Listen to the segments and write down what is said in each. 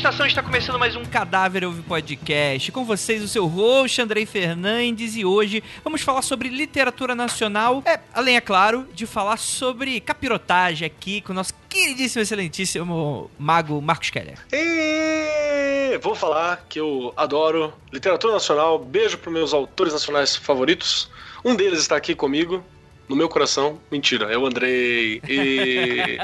estação está começando mais um Cadáver Ouve Podcast. Com vocês, o seu host, Andrei Fernandes, e hoje vamos falar sobre literatura nacional. É, além, é claro, de falar sobre capirotagem aqui com o nosso queridíssimo, excelentíssimo mago Marcos Keller. E vou falar que eu adoro literatura nacional. Beijo para meus autores nacionais favoritos. Um deles está aqui comigo, no meu coração. Mentira, é o Andrei. E...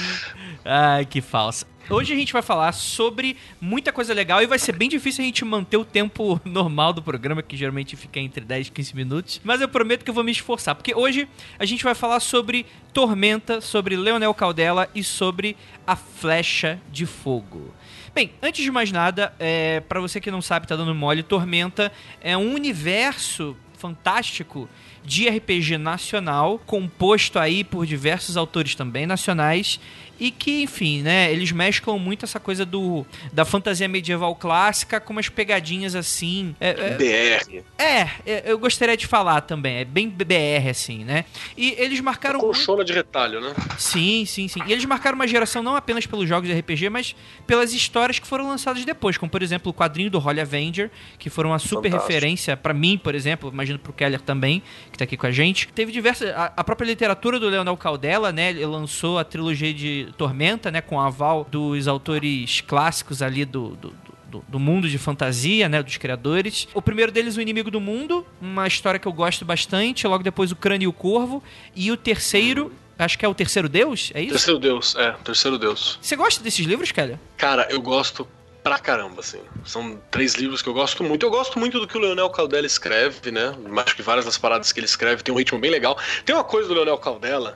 Ai, que falsa. Hoje a gente vai falar sobre muita coisa legal e vai ser bem difícil a gente manter o tempo normal do programa, que geralmente fica entre 10 e 15 minutos. Mas eu prometo que eu vou me esforçar, porque hoje a gente vai falar sobre Tormenta, sobre Leonel Caldela e sobre a Flecha de Fogo. Bem, antes de mais nada, é, para você que não sabe, tá dando mole, Tormenta é um universo fantástico de RPG nacional, composto aí por diversos autores também nacionais e que, enfim, né, eles mesclam muito essa coisa do da fantasia medieval clássica com umas pegadinhas assim. É, é, BR. É, é, eu gostaria de falar também, é bem BR assim, né? E eles marcaram. Colchona de retalho, né? Sim, sim, sim. E eles marcaram uma geração não apenas pelos jogos de RPG, mas pelas histórias que foram lançadas depois, como por exemplo o quadrinho do Holly Avenger, que foram uma super Fantástico. referência para mim, por exemplo, imagino pro Keller também, que tá aqui com a gente. Teve diversas. A, a própria literatura do Leonel Caldela, né? Ele lançou a trilogia de Tormenta, né, com aval dos autores clássicos ali do, do, do, do, mundo de fantasia, né, dos criadores. O primeiro deles, O Inimigo do Mundo, uma história que eu gosto bastante. Logo depois, O Crânio e o Corvo. E o terceiro, acho que é o Terceiro Deus, é isso? Terceiro Deus, é, Terceiro Deus. Você gosta desses livros, Kelly? Cara, eu gosto pra caramba, assim. São três livros que eu gosto muito. Eu gosto muito do que o Leonel Caldela escreve, né? Acho que várias das paradas que ele escreve tem um ritmo bem legal. Tem uma coisa do Leonel Caldela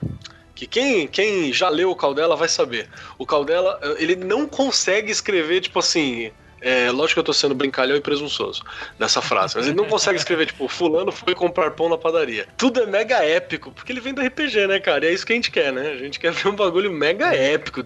que quem, quem já leu o Caldela vai saber. O Caldela, ele não consegue escrever, tipo assim. É, lógico que eu tô sendo brincalhão e presunçoso nessa frase, mas ele não consegue escrever, tipo, fulano foi comprar pão na padaria. Tudo é mega épico, porque ele vem do RPG, né, cara? E é isso que a gente quer, né? A gente quer ver um bagulho mega épico,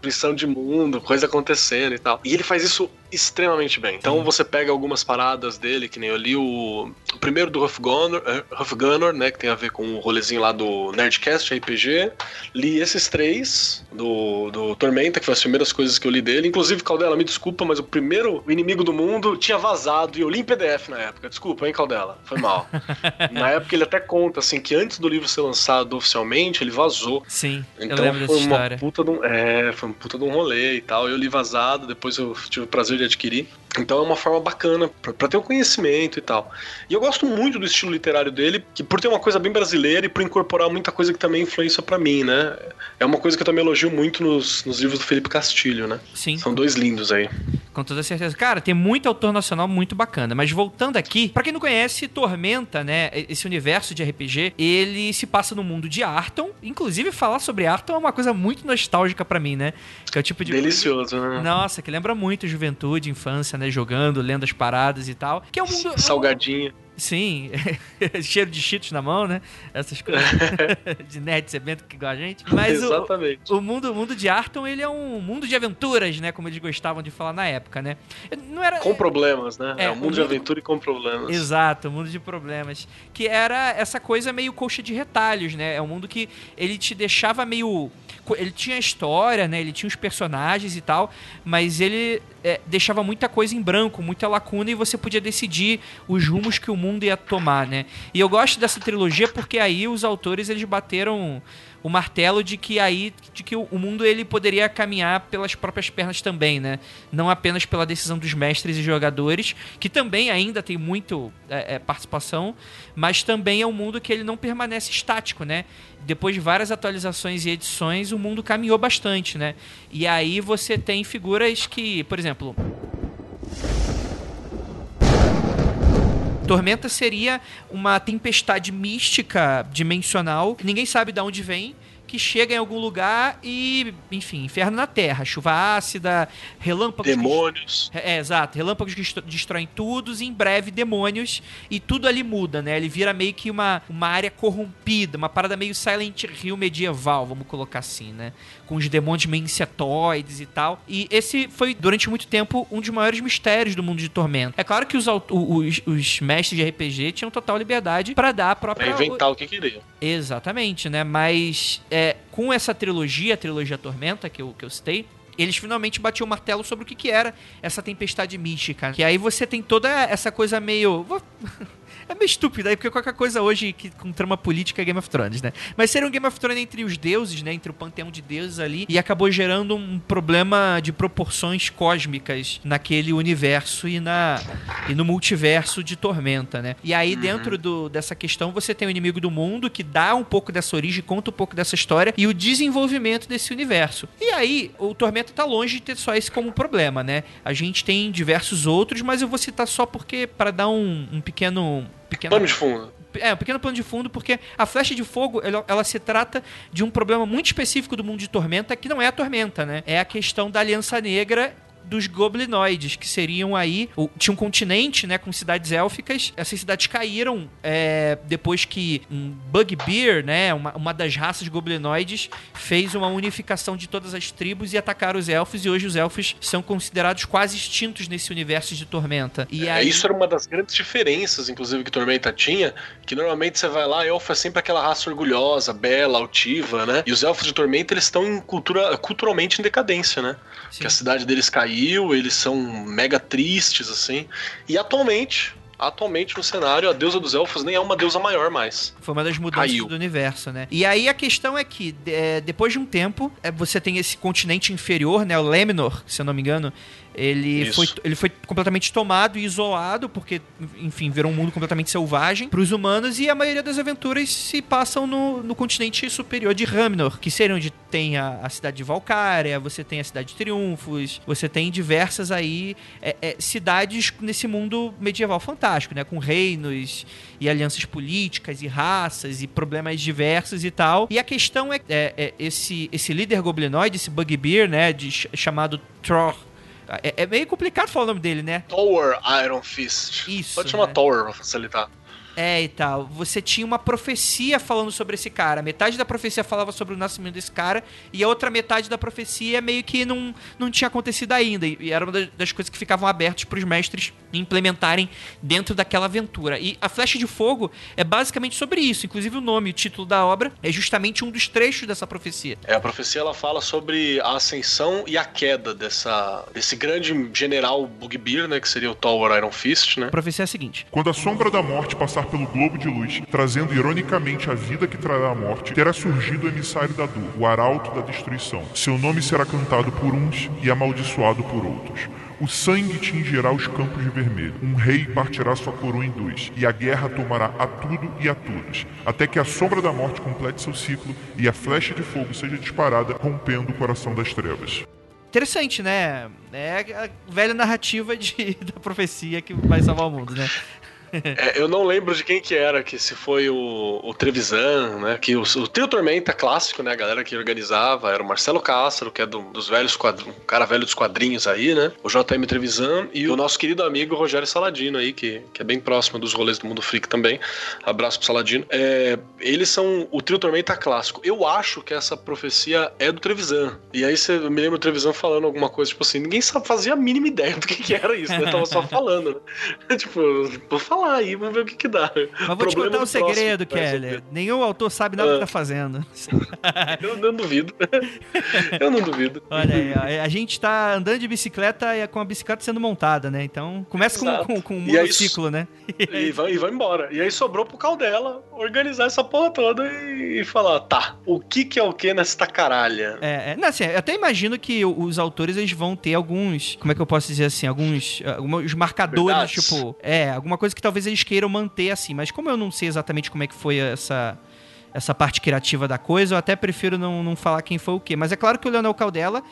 destruição de mundo, coisa acontecendo e tal. E ele faz isso extremamente bem. Então você pega algumas paradas dele, que nem eu li o, o primeiro do Huff Gunner, uh, Huff Gunner, né, que tem a ver com o rolezinho lá do Nerdcast RPG. Li esses três do, do Tormenta, que foi as primeiras coisas que eu li dele. Inclusive, Caldela, me desculpa, mas o primeiro Inimigo do Mundo tinha vazado e eu li em PDF na época. Desculpa, hein, Caldela? Foi mal. na época ele até conta, assim, que antes do livro ser lançado oficialmente, ele vazou. Sim, então, eu lembro foi dessa uma história. Puta um, é, foi um puta de um rolê e tal. Eu li vazado, depois eu tive o prazer de adquirir. Então é uma forma bacana para ter o um conhecimento e tal. E eu gosto muito do estilo literário dele, que por ter uma coisa bem brasileira e por incorporar muita coisa que também influencia para mim, né? É uma coisa que eu também elogio muito nos, nos livros do Felipe Castilho, né? Sim. São dois lindos aí. Com toda certeza. Cara, tem muito autor nacional muito bacana. Mas voltando aqui, para quem não conhece, Tormenta, né? Esse universo de RPG, ele se passa no mundo de Arton. Inclusive, falar sobre Arton é uma coisa muito nostálgica para mim, né? Que é o tipo de. Delicioso, né? Nossa, que lembra muito juventude, infância, né? Jogando, lendo as paradas e tal. Que é um mundo. Salgadinho. Sim, cheiro de cheetos na mão, né? Essas coisas de nerd sebento que igual a gente. Mas Exatamente. O, o, mundo, o mundo de Arton, ele é um mundo de aventuras, né? Como eles gostavam de falar na época, né? Não era, com problemas, né? É, é um mundo, mundo de aventura e com problemas. Exato, um mundo de problemas. Que era essa coisa meio coxa de retalhos, né? É um mundo que ele te deixava meio ele tinha história, né? Ele tinha os personagens e tal, mas ele é, deixava muita coisa em branco, muita lacuna e você podia decidir os rumos que o mundo ia tomar, né? E eu gosto dessa trilogia porque aí os autores eles bateram o martelo de que aí de que o mundo ele poderia caminhar pelas próprias pernas também, né? Não apenas pela decisão dos mestres e jogadores, que também ainda tem muito é, é, participação, mas também é um mundo que ele não permanece estático, né? Depois de várias atualizações e edições, o mundo caminhou bastante, né? E aí você tem figuras que, por exemplo, Tormenta seria uma tempestade mística dimensional, que ninguém sabe de onde vem, que chega em algum lugar e, enfim, inferno na Terra, chuva ácida, relâmpagos. Demônios. Que, é, exato, relâmpagos que destroem tudo e em breve demônios e tudo ali muda, né? Ele vira meio que uma, uma área corrompida, uma parada meio Silent Hill medieval, vamos colocar assim, né? Com os demônios meio insetoides e tal. E esse foi, durante muito tempo, um dos maiores mistérios do mundo de Tormento. É claro que os, os, os mestres de RPG tinham total liberdade para dar a própria. Pra inventar o que queriam. Exatamente, né? Mas. É, é, com essa trilogia, a trilogia Tormenta, que eu, que eu citei, eles finalmente batiam o martelo sobre o que, que era essa tempestade mística. Que aí você tem toda essa coisa meio. É meio estúpido aí, porque qualquer coisa hoje que, com trama política é Game of Thrones, né? Mas seria um Game of Thrones entre os deuses, né? Entre o panteão de deuses ali. E acabou gerando um problema de proporções cósmicas naquele universo e, na, e no multiverso de Tormenta, né? E aí, uhum. dentro do, dessa questão, você tem o inimigo do mundo que dá um pouco dessa origem, conta um pouco dessa história e o desenvolvimento desse universo. E aí, o Tormenta tá longe de ter só esse como problema, né? A gente tem diversos outros, mas eu vou citar só porque, para dar um, um pequeno pequeno pano de fundo. É, um pequeno plano de fundo, porque a flecha de fogo, ela, ela, se trata de um problema muito específico do mundo de Tormenta, que não é a Tormenta, né? É a questão da Aliança Negra dos goblinoides, que seriam aí. Tinha um continente, né, com cidades élficas. Essas cidades caíram é, depois que um Bugbear, né, uma, uma das raças goblinoides, fez uma unificação de todas as tribos e atacaram os elfos. E hoje os elfos são considerados quase extintos nesse universo de Tormenta. E é, aí... Isso era uma das grandes diferenças, inclusive, que Tormenta tinha, que normalmente você vai lá, elfo é sempre aquela raça orgulhosa, bela, altiva, né? E os elfos de Tormenta, eles estão em cultura, culturalmente em decadência, né? Sim. Que a cidade deles caiu caiu, eles são mega tristes, assim. E atualmente, atualmente no cenário, a deusa dos elfos nem é uma deusa maior mais. Foi uma das mudanças Caiu. do universo, né? E aí a questão é que, é, depois de um tempo, é, você tem esse continente inferior, né? O Lemnor, se eu não me engano, ele foi, ele foi completamente tomado e isolado, porque, enfim, virou um mundo completamente selvagem para os humanos, e a maioria das aventuras se passam no, no continente superior de Ramnor, que seria onde tem a, a cidade de Valkyria, você tem a cidade de Triunfos, você tem diversas aí é, é, cidades nesse mundo medieval fantástico, né? Com reinos e alianças políticas e raças e problemas diversos e tal. E a questão é, é, é esse, esse líder goblinoide, esse Bugbear, né? De, chamado Thor é, é, meio complicado falar o nome dele, né? Tower Iron Fist. Isso. Pode chamar né? Tower pra facilitar. É, e tal. Você tinha uma profecia falando sobre esse cara. Metade da profecia falava sobre o nascimento desse cara, e a outra metade da profecia meio que não, não tinha acontecido ainda. E era uma das coisas que ficavam abertas para os mestres implementarem dentro daquela aventura. E a Flecha de Fogo é basicamente sobre isso. Inclusive o nome, o título da obra, é justamente um dos trechos dessa profecia. É, a profecia ela fala sobre a ascensão e a queda dessa, desse grande general Bugbear, né, que seria o Tower Iron Fist, né? A profecia é a seguinte: Quando a sombra da morte passar pelo globo de luz, trazendo ironicamente a vida que trará a morte, terá surgido o emissário da dor, o arauto da destruição. Seu nome será cantado por uns e amaldiçoado por outros. O sangue tingirá os campos de vermelho. Um rei partirá sua coroa em dois, e a guerra tomará a tudo e a todos, até que a sombra da morte complete seu ciclo e a flecha de fogo seja disparada, rompendo o coração das trevas. Interessante, né? É a velha narrativa de, da profecia que vai salvar o mundo, né? É, eu não lembro de quem que era, que se foi o, o Trevisan, né? Que o, o Trio Tormenta clássico, né? A galera que organizava era o Marcelo Castro, que é do, dos velhos quadrinhos, um cara velho dos quadrinhos aí, né? O JM Trevisan e o nosso querido amigo Rogério Saladino aí, que, que é bem próximo dos rolês do Mundo Freak também. Abraço pro Saladino. É, eles são o Trio Tormenta clássico. Eu acho que essa profecia é do Trevisan. E aí você me lembra o Trevisan falando alguma coisa, tipo assim, ninguém fazia a mínima ideia do que, que era isso, né? Tava só falando, né? tipo, vou falar falar aí, vamos ver o que, que dá. Mas vou te contar um segredo, Kelly. Nenhum autor sabe nada ah. que tá fazendo. eu não duvido. eu não duvido. Olha aí, a, gente tá andando de bicicleta e com a bicicleta sendo montada, né? Então começa com, com, com um monociclo, aí, né? E vai, e vai embora. E aí sobrou pro Caldela organizar essa porra toda e, e falar, tá, o que que é o que nessa caralha? É, é não, assim, eu até imagino que os autores eles vão ter alguns, como é que eu posso dizer assim, alguns, alguns marcadores, Verdades. tipo, é, alguma coisa que talvez eles queiram manter assim. Mas como eu não sei exatamente como é que foi essa, essa parte criativa da coisa, eu até prefiro não, não falar quem foi o quê. Mas é claro que o Leonel Caldela,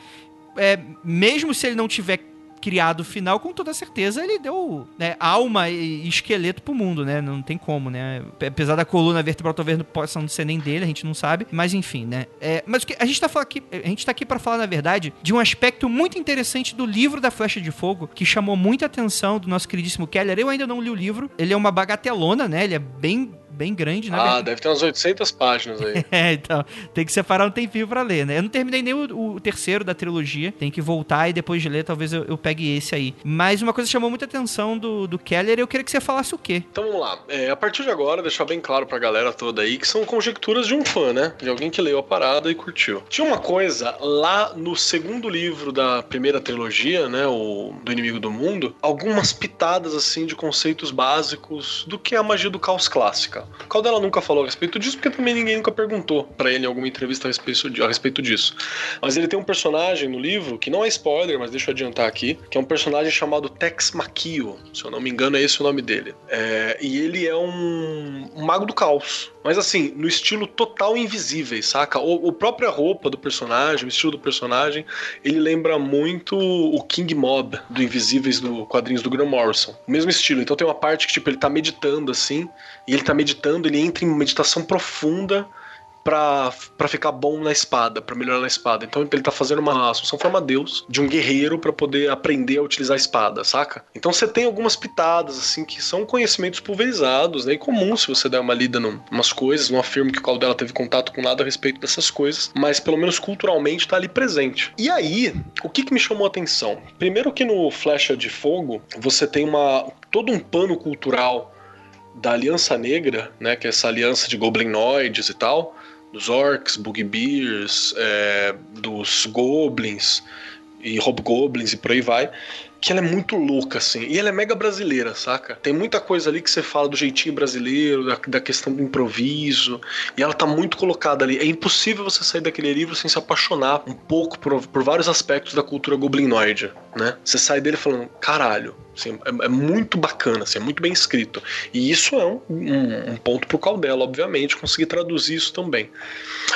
é, mesmo se ele não tiver criado final, com toda certeza ele deu né, alma e esqueleto pro mundo, né? Não tem como, né? Apesar da coluna vertebral talvez não possa não ser nem dele, a gente não sabe. Mas enfim, né? É, mas a gente tá aqui, a gente tá aqui para falar, na verdade, de um aspecto muito interessante do livro da Flecha de Fogo, que chamou muita atenção do nosso queridíssimo Keller. Eu ainda não li o livro. Ele é uma bagatelona, né? Ele é bem bem grande, né? Ah, deve ter umas 800 páginas aí. é, então, tem que separar um tempinho pra ler, né? Eu não terminei nem o, o terceiro da trilogia, tem que voltar e depois de ler, talvez eu, eu, pegue esse aí. Mas uma coisa que chamou muita atenção do, do Keller, eu queria que você falasse o quê? Então vamos lá. É, a partir de agora, deixar bem claro pra galera toda aí que são conjecturas de um fã, né? De alguém que leu a parada e curtiu. Tinha uma coisa lá no segundo livro da primeira trilogia, né? O do Inimigo do Mundo, algumas pitadas assim de conceitos básicos do que é a magia do caos clássica. Caldela nunca falou a respeito disso, porque também ninguém nunca perguntou para ele em alguma entrevista a respeito, a respeito disso. Mas ele tem um personagem no livro, que não é spoiler, mas deixa eu adiantar aqui, que é um personagem chamado Tex Makio, se eu não me engano é esse o nome dele. É, e ele é um, um, mago do caos. Mas assim, no estilo total invisível, saca? O, o própria roupa do personagem, o estilo do personagem, ele lembra muito o King Mob do Invisíveis do quadrinhos do Graham Morrison. O mesmo estilo. Então tem uma parte que, tipo, ele tá meditando assim, e ele tá meditando, ele entra em meditação profunda para ficar bom na espada, para melhorar na espada. Então ele tá fazendo uma assunção forma Deus de um guerreiro para poder aprender a utilizar a espada, saca? Então você tem algumas pitadas assim que são conhecimentos pulverizados, né? E comum se você der uma lida em umas coisas, não afirmo que o Caldela teve contato com nada a respeito dessas coisas, mas pelo menos culturalmente tá ali presente. E aí, o que que me chamou a atenção? Primeiro que no Flecha de Fogo, você tem uma todo um pano cultural da Aliança Negra, né, que é essa aliança de goblinoides e tal, dos orcs, bugbears, é, dos goblins e hobgoblins e por aí vai, que ela é muito louca, assim. E ela é mega brasileira, saca? Tem muita coisa ali que você fala do jeitinho brasileiro, da, da, questão do improviso. E ela tá muito colocada ali. É impossível você sair daquele livro sem se apaixonar um pouco por, por vários aspectos da cultura goblinoide, né? Você sai dele falando, caralho, Assim, é, é, muito bacana, assim, é muito bem escrito. E isso é um, um, um ponto pro Caldela, obviamente, conseguir traduzir isso também.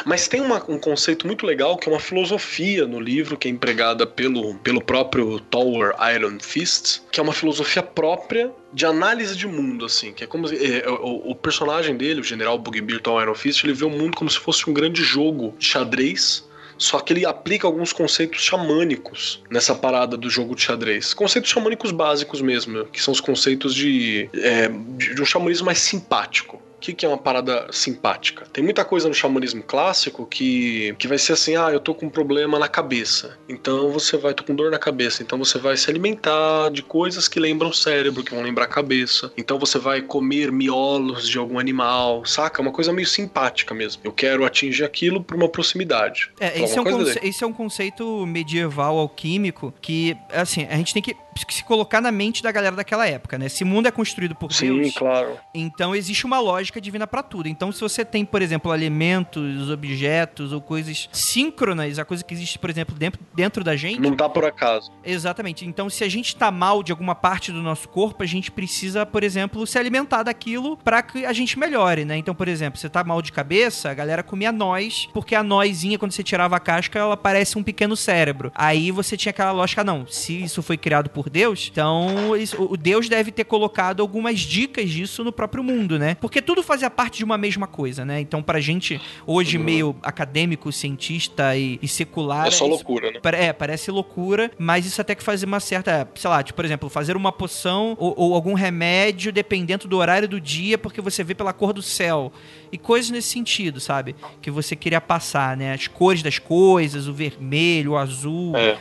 Mas tem uma, um conceito muito legal que é uma filosofia no livro que é empregada pelo, pelo próprio Tower Iron Fist, que é uma filosofia própria de análise de mundo, assim, que é como é, é, o, o, personagem dele, o General Bugbear Tower Iron Fist, ele vê o mundo como se fosse um grande jogo de xadrez só que ele aplica alguns conceitos xamânicos nessa parada do jogo de xadrez. Conceitos xamânicos básicos mesmo, que são os conceitos de, é, de um xamanismo mais simpático que, que é uma parada simpática? Tem muita coisa no xamanismo clássico que, que vai ser assim: ah, eu tô com um problema na cabeça. Então você vai, tô com dor na cabeça. Então você vai se alimentar de coisas que lembram o cérebro, que vão lembrar a cabeça. Então você vai comer miolos de algum animal, saca? Uma coisa meio simpática mesmo. Eu quero atingir aquilo por uma proximidade. É, esse é, um esse é um conceito medieval alquímico que, assim, a gente tem que se colocar na mente da galera daquela época, né? Esse mundo é construído por Sim, Deus. claro. Então existe uma lógica divina para tudo. Então se você tem, por exemplo, alimentos, objetos ou coisas síncronas, a coisa que existe, por exemplo, dentro, dentro da gente. Não tá por acaso. Exatamente. Então se a gente tá mal de alguma parte do nosso corpo, a gente precisa, por exemplo, se alimentar daquilo para que a gente melhore, né? Então, por exemplo, você tá mal de cabeça, a galera comia nós, porque a nozinha, quando você tirava a casca, ela parece um pequeno cérebro. Aí você tinha aquela lógica, não, se isso foi criado por por Deus, então isso, o Deus deve ter colocado algumas dicas disso no próprio mundo, né? Porque tudo fazia parte de uma mesma coisa, né? Então, pra gente, hoje, uhum. meio acadêmico, cientista e, e secular. É só loucura, né? É, parece loucura, mas isso até que faz uma certa. Sei lá, tipo, por exemplo, fazer uma poção ou, ou algum remédio dependendo do horário do dia, porque você vê pela cor do céu. E coisas nesse sentido, sabe? Que você queria passar, né? As cores das coisas, o vermelho, o azul. É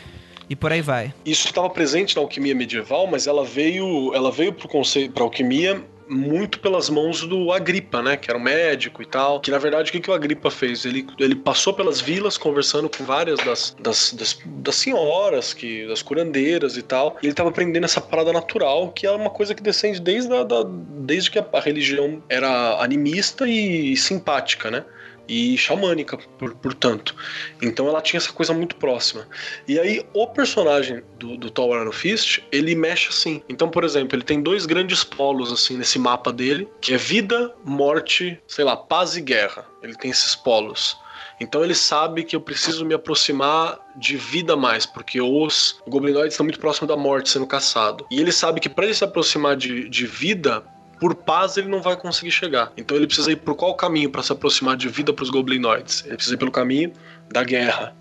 e por aí vai. Isso estava presente na alquimia medieval, mas ela veio, ela veio para conceito, para alquimia muito pelas mãos do Agripa, né? Que era um médico e tal. Que na verdade o que, que o Agripa fez? Ele, ele passou pelas vilas conversando com várias das, das, das, das senhoras, que, das curandeiras e tal. E ele estava aprendendo essa parada natural, que é uma coisa que descende desde, a, da, desde que a, a religião era animista e simpática, né? E xamânica, por, portanto. Então ela tinha essa coisa muito próxima. E aí o personagem do, do Thor Fist, ele mexe assim. Então, por exemplo, ele tem dois grandes polos assim nesse mapa dele, que é vida, morte, sei lá, paz e guerra. Ele tem esses polos. Então ele sabe que eu preciso me aproximar de vida mais, porque os goblinoides estão muito próximos da morte sendo caçado. E ele sabe que para ele se aproximar de, de vida, por paz ele não vai conseguir chegar. Então ele precisa ir por qual caminho para se aproximar de vida para os goblinoides? Ele precisa ir pelo caminho da guerra.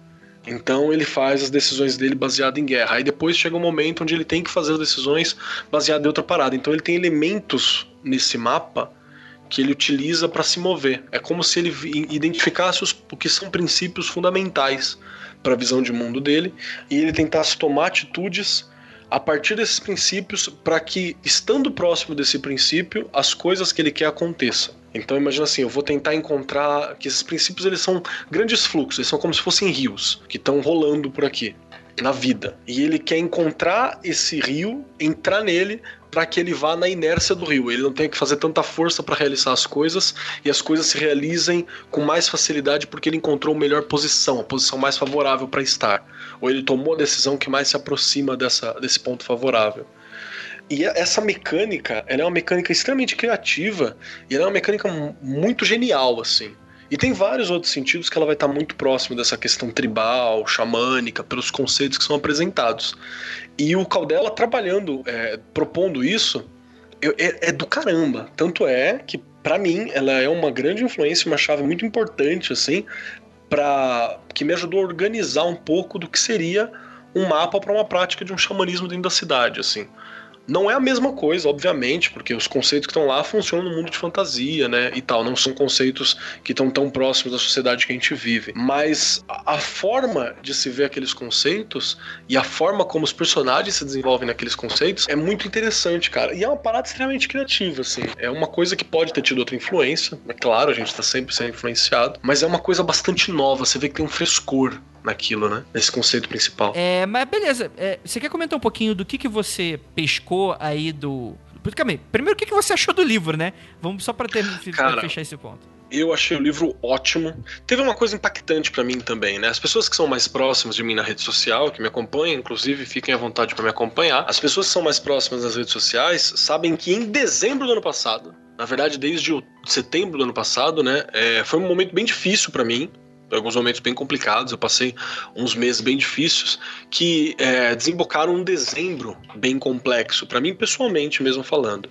Então ele faz as decisões dele baseado em guerra. Aí depois chega um momento onde ele tem que fazer as decisões baseado em outra parada. Então ele tem elementos nesse mapa que ele utiliza para se mover. É como se ele identificasse os, o que são princípios fundamentais para a visão de mundo dele e ele tentasse tomar atitudes a partir desses princípios para que, estando próximo desse princípio, as coisas que ele quer aconteçam. Então imagina assim, eu vou tentar encontrar que esses princípios eles são grandes fluxos, eles são como se fossem rios que estão rolando por aqui na vida. E ele quer encontrar esse rio, entrar nele para que ele vá na inércia do rio. Ele não tem que fazer tanta força para realizar as coisas e as coisas se realizem com mais facilidade porque ele encontrou a melhor posição, a posição mais favorável para estar. Ou ele tomou a decisão que mais se aproxima dessa, desse ponto favorável. E essa mecânica, ela é uma mecânica extremamente criativa e ela é uma mecânica muito genial, assim. E tem vários outros sentidos que ela vai estar muito próximo dessa questão tribal, xamânica, pelos conceitos que são apresentados. E o Caldela trabalhando, é, propondo isso, é, é, do caramba. Tanto é que, para mim, ela é uma grande influência, uma chave muito importante, assim, para que me ajudou a organizar um pouco do que seria um mapa para uma prática de um xamanismo dentro da cidade, assim. Não é a mesma coisa, obviamente, porque os conceitos que estão lá funcionam no mundo de fantasia, né? E tal, não são conceitos que estão tão próximos da sociedade que a gente vive. Mas a, forma de se ver aqueles conceitos e a forma como os personagens se desenvolvem naqueles conceitos é muito interessante, cara. E é uma parada extremamente criativa, assim. É uma coisa que pode ter tido outra influência, é claro, a gente tá sempre sendo influenciado, mas é uma coisa bastante nova. Você vê que tem um frescor naquilo, né? Nesse conceito principal. É, mas beleza. É, você quer comentar um pouquinho do que, que você pescou aí do. Primeiro, o que, que você achou do livro, né? Vamos só pra, ter, Cara, pra fechar esse ponto. Eu achei o livro ótimo. Teve uma coisa impactante para mim também, né? As pessoas que são mais próximas de mim na rede social, que me acompanham, inclusive, fiquem à vontade para me acompanhar. As pessoas que são mais próximas nas redes sociais sabem que em dezembro do ano passado, na verdade, desde o setembro do ano passado, né? É, foi um momento bem difícil para mim alguns momentos bem complicados. Eu passei uns meses bem difíceis que é, desembocaram um dezembro bem complexo, para mim pessoalmente mesmo falando.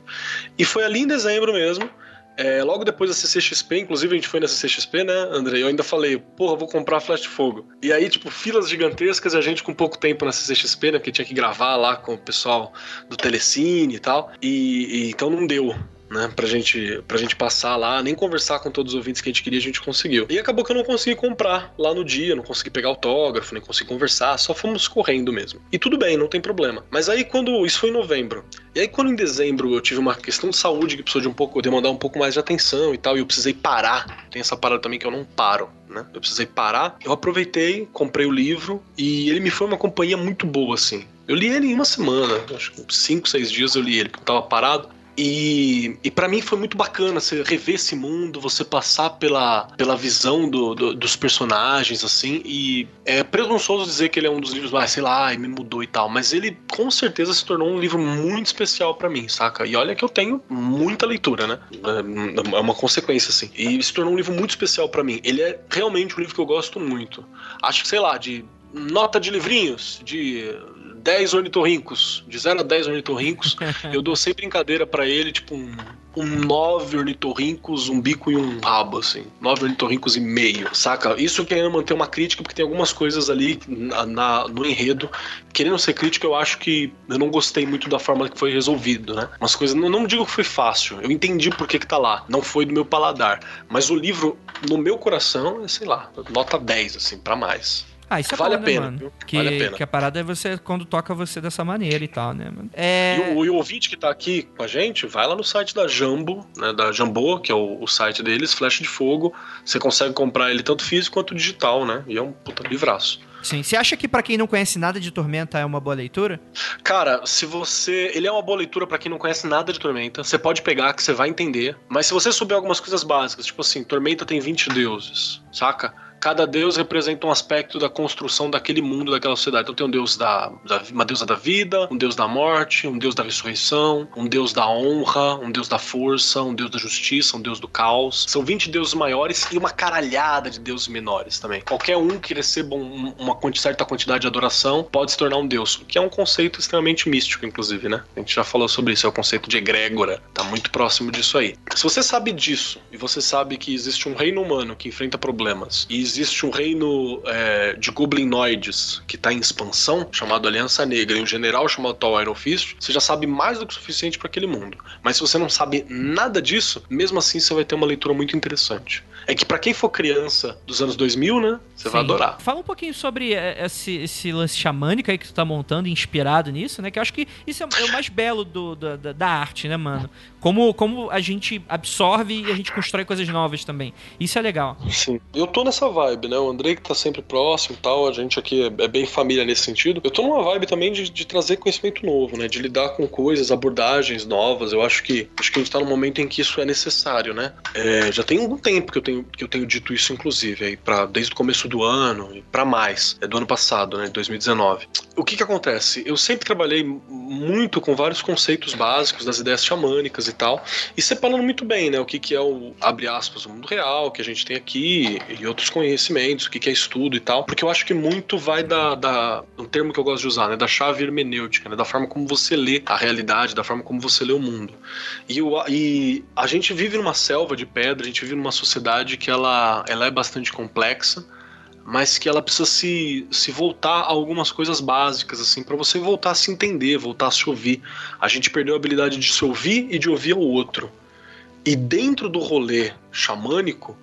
E foi ali em dezembro mesmo. É, logo depois da CCXP, inclusive a gente foi na CCXP, né, André? Eu ainda falei, porra, vou comprar Flash de Fogo. E aí, tipo, filas gigantescas e a gente com pouco tempo na CCXP, né? Porque tinha que gravar lá com o pessoal do Telecine e tal. E, e então não deu né? Pra gente, pra gente passar lá, nem conversar com todos os ouvintes que a gente queria, a gente conseguiu. E acabou que eu não consegui comprar lá no dia, não consegui pegar autógrafo, nem consegui conversar, só fomos correndo mesmo. E tudo bem, não tem problema. Mas aí quando. Isso foi em novembro. E aí quando em dezembro eu tive uma questão de saúde que precisou de um pouco, demandar um pouco mais de atenção e tal, e eu precisei parar. Tem essa parada também que eu não paro. Né? Eu precisei parar. Eu aproveitei, comprei o livro e ele me foi uma companhia muito boa, assim. Eu li ele em uma semana, acho que cinco, seis dias eu li ele, porque eu tava parado. E, e para mim foi muito bacana você rever esse mundo, você passar pela, pela visão do, do, dos personagens, assim. E é presunçoso dizer que ele é um dos livros mais, sei lá, me mudou e tal. Mas ele com certeza se tornou um livro muito especial para mim, saca? E olha que eu tenho muita leitura, né? É, é uma consequência, assim. E se tornou um livro muito especial para mim. Ele é realmente um livro que eu gosto muito. Acho que, sei lá, de nota de livrinhos, de 10 ornitorrincos, de 0 a 10 ornitorrincos, eu dou sem brincadeira para ele, tipo, um, um 9 ornitorrincos, um bico e um rabo, assim. 9 ornitorrincos e meio, saca? Isso querendo manter uma crítica, porque tem algumas coisas ali na, na, no enredo. Querendo ser crítico, eu acho que eu não gostei muito da forma que foi resolvido, né? Umas coisas, não, não digo que foi fácil, eu entendi por que que tá lá, não foi do meu paladar. Mas o livro, no meu coração, é, sei lá, nota 10, assim, para mais. Ah, isso é vale bom, a pena, né, viu? Que, vale a pena. que a parada é você, quando toca você dessa maneira e tal, né, mano? É... E, o, e o ouvinte que tá aqui com a gente, vai lá no site da Jambo, né, da Jambô, que é o, o, site deles, Flecha de Fogo. Você consegue comprar ele tanto físico quanto digital, né? E é um puta livraço. Sim. Você acha que para quem não conhece nada de Tormenta é uma boa leitura? Cara, se você. Ele é uma boa leitura para quem não conhece nada de Tormenta. Você pode pegar que você vai entender. Mas se você souber algumas coisas básicas, tipo assim, Tormenta tem 20 deuses, saca? Cada deus representa um aspecto da construção daquele mundo, daquela sociedade. Então tem um deus da, da, uma deusa da vida, um deus da morte, um deus da ressurreição, um deus da honra, um deus da força, um deus da justiça, um deus do caos. São 20 deuses maiores e uma caralhada de deuses menores também. Qualquer um que receba um, uma certa quantidade de adoração pode se tornar um deus, que é um conceito extremamente místico, inclusive, né? A gente já falou sobre isso, é o conceito de egrégora. Tá muito próximo disso aí. Se você sabe disso e você sabe que existe um reino humano que enfrenta problemas e existe um reino é, de goblinoides que está em expansão, chamado Aliança Negra, e um general chamado Tal Iron Fist, você já sabe mais do que o suficiente para aquele mundo. Mas se você não sabe nada disso, mesmo assim você vai ter uma leitura muito interessante. É que para quem for criança dos anos 2000, né, você vai adorar. Fala um pouquinho sobre é, esse, esse lance xamânico aí que tu tá montando, inspirado nisso, né? Que eu acho que isso é, é o mais belo do, da, da arte, né, mano? Como, como a gente absorve e a gente constrói coisas novas também. Isso é legal. Sim. Eu tô nessa vibe, né? O Andrei que tá sempre próximo e tal, a gente aqui é, é bem família nesse sentido. Eu tô numa vibe também de, de, trazer conhecimento novo, né? De lidar com coisas, abordagens novas. Eu acho que acho que a gente tá num momento em que isso é necessário, né? É, já tem algum tempo que eu tenho, que eu tenho dito isso, inclusive, aí, pra, desde o começo do ano e pra mais, é do ano passado, né? 2019. O que que acontece? Eu sempre trabalhei muito com vários conceitos básicos das ideias xamânicas e tal, e separando muito bem, né, o que, que é o, abre aspas, o mundo real que a gente tem aqui e outros conhecimentos, o que, que é estudo e tal, porque eu acho que muito vai da, da um termo que eu gosto de usar, né, da chave hermenêutica, né, da forma como você lê a realidade, da forma como você lê o mundo. E, o, e a gente vive numa selva de pedra, a gente vive numa sociedade que ela, ela é bastante complexa, mas que ela precisa se, se voltar a algumas coisas básicas, assim, para você voltar a se entender, voltar a se ouvir. A gente perdeu a habilidade de se ouvir e de ouvir ao outro. E dentro do rolê xamânico,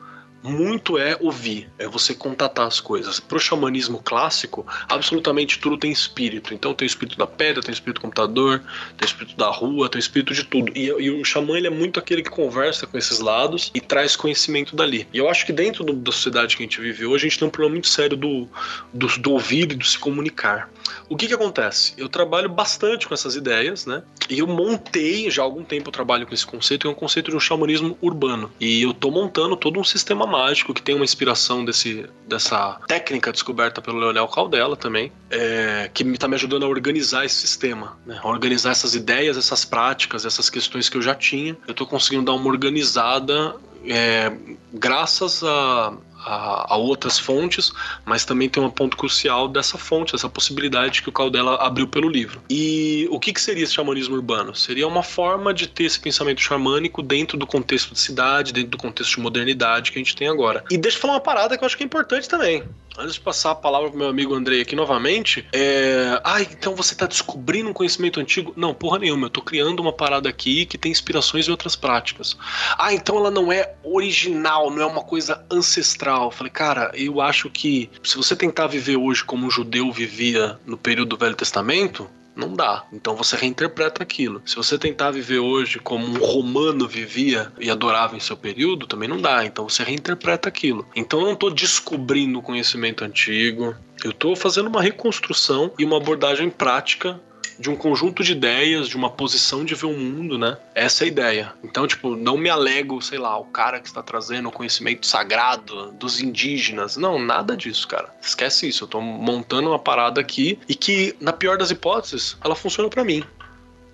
muito é ouvir, é você contatar as coisas. Pro xamanismo clássico, absolutamente tudo tem espírito. Então tem o espírito da pedra, tem o espírito do computador, tem o espírito da rua, tem o espírito de tudo. E, e o xamã ele é muito aquele que conversa com esses lados e traz conhecimento dali. E eu acho que dentro do, da sociedade que a gente vive hoje, a gente tem um problema muito sério do, do, do ouvir e do se comunicar. O que que acontece? Eu trabalho bastante com essas ideias, né? E eu montei, já há algum tempo eu trabalho com esse conceito, que é um conceito de um xamanismo urbano. E eu tô montando todo um sistema mágico que tem uma inspiração desse, dessa técnica descoberta pelo Leonel Caldela também, é, que está me ajudando a organizar esse sistema, né? a organizar essas ideias, essas práticas, essas questões que eu já tinha. Eu estou conseguindo dar uma organizada é, graças a, a, a, outras fontes, mas também tem um ponto crucial dessa fonte, essa possibilidade que o Caldela abriu pelo livro. E o que, que seria esse xamanismo urbano? Seria uma forma de ter esse pensamento xamânico dentro do contexto de cidade, dentro do contexto de modernidade que a gente tem agora. E deixa eu falar uma parada que eu acho que é importante também antes de passar a palavra pro meu amigo Andrei aqui novamente, é. Ah, então você tá descobrindo um conhecimento antigo? Não, porra nenhuma. Eu tô criando uma parada aqui que tem inspirações em outras práticas. Ah, então ela não é original, não é uma coisa ancestral. Eu falei, cara, eu acho que se você tentar viver hoje como um judeu vivia no período do Velho Testamento, não dá. Então você reinterpreta aquilo. Se você tentar viver hoje como um romano vivia e adorava em seu período, também não dá. Então você reinterpreta aquilo. Então eu não estou descobrindo o conhecimento antigo. Eu estou fazendo uma reconstrução e uma abordagem prática de um conjunto de ideias, de uma posição de ver o mundo, né? Essa é a ideia. Então, tipo, não me alego, sei lá, o cara que está trazendo o conhecimento sagrado dos indígenas. Não, nada disso, cara. Esquece isso. Eu tô montando uma parada aqui e que, na pior das hipóteses, ela funciona para mim.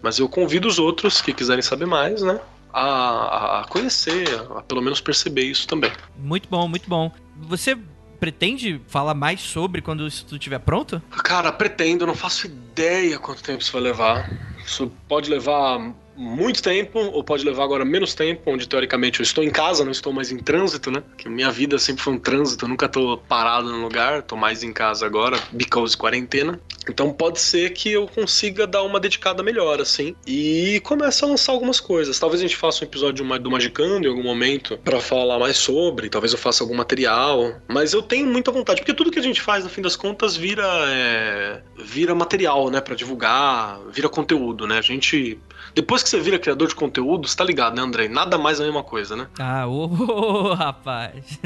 Mas eu convido os outros que quiserem saber mais, né? A, a conhecer, a pelo menos perceber isso também. Muito bom, muito bom. Você pretende falar mais sobre quando isso tudo estiver pronto? Cara, pretendo, não faço ideia quanto tempo isso vai levar. Isso pode levar muito tempo, ou pode levar agora menos tempo, onde teoricamente eu estou em casa, não estou mais em trânsito, né? Que minha vida sempre foi um trânsito, eu nunca estou parado no lugar, estou mais em casa agora, because quarentena. Então pode ser que eu consiga dar uma dedicada melhor, assim, e comece a lançar algumas coisas. Talvez a gente faça um episódio do Magicando em algum momento para falar mais sobre, talvez eu faça algum material, mas eu tenho muita vontade, porque tudo que a gente faz, no fim das contas, vira, é, vira material, né, para divulgar, vira conteúdo, né? A gente depois que você vira criador de conteúdo, você tá ligado, né, André? Nada mais é a mesma coisa, né? Ah, ô, oh, rapaz.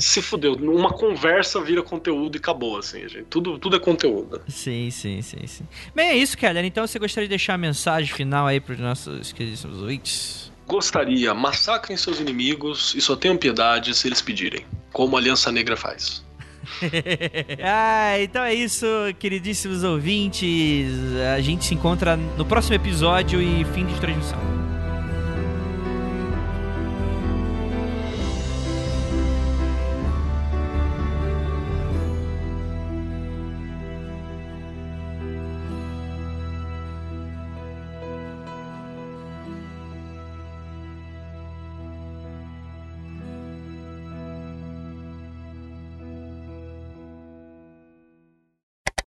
Se fudeu. Uma conversa vira conteúdo e acabou, assim, gente. Tudo, tudo é conteúdo. Sim, sim, sim, sim. Bem, é isso, Keller. Então você gostaria de deixar a mensagem final aí pros nossos queridos ouvintes? Gostaria. Massacrem seus inimigos e só tenham piedade se eles pedirem. Como a Aliança Negra faz. ah, então é isso, queridíssimos ouvintes. A gente se encontra no próximo episódio e fim de transmissão.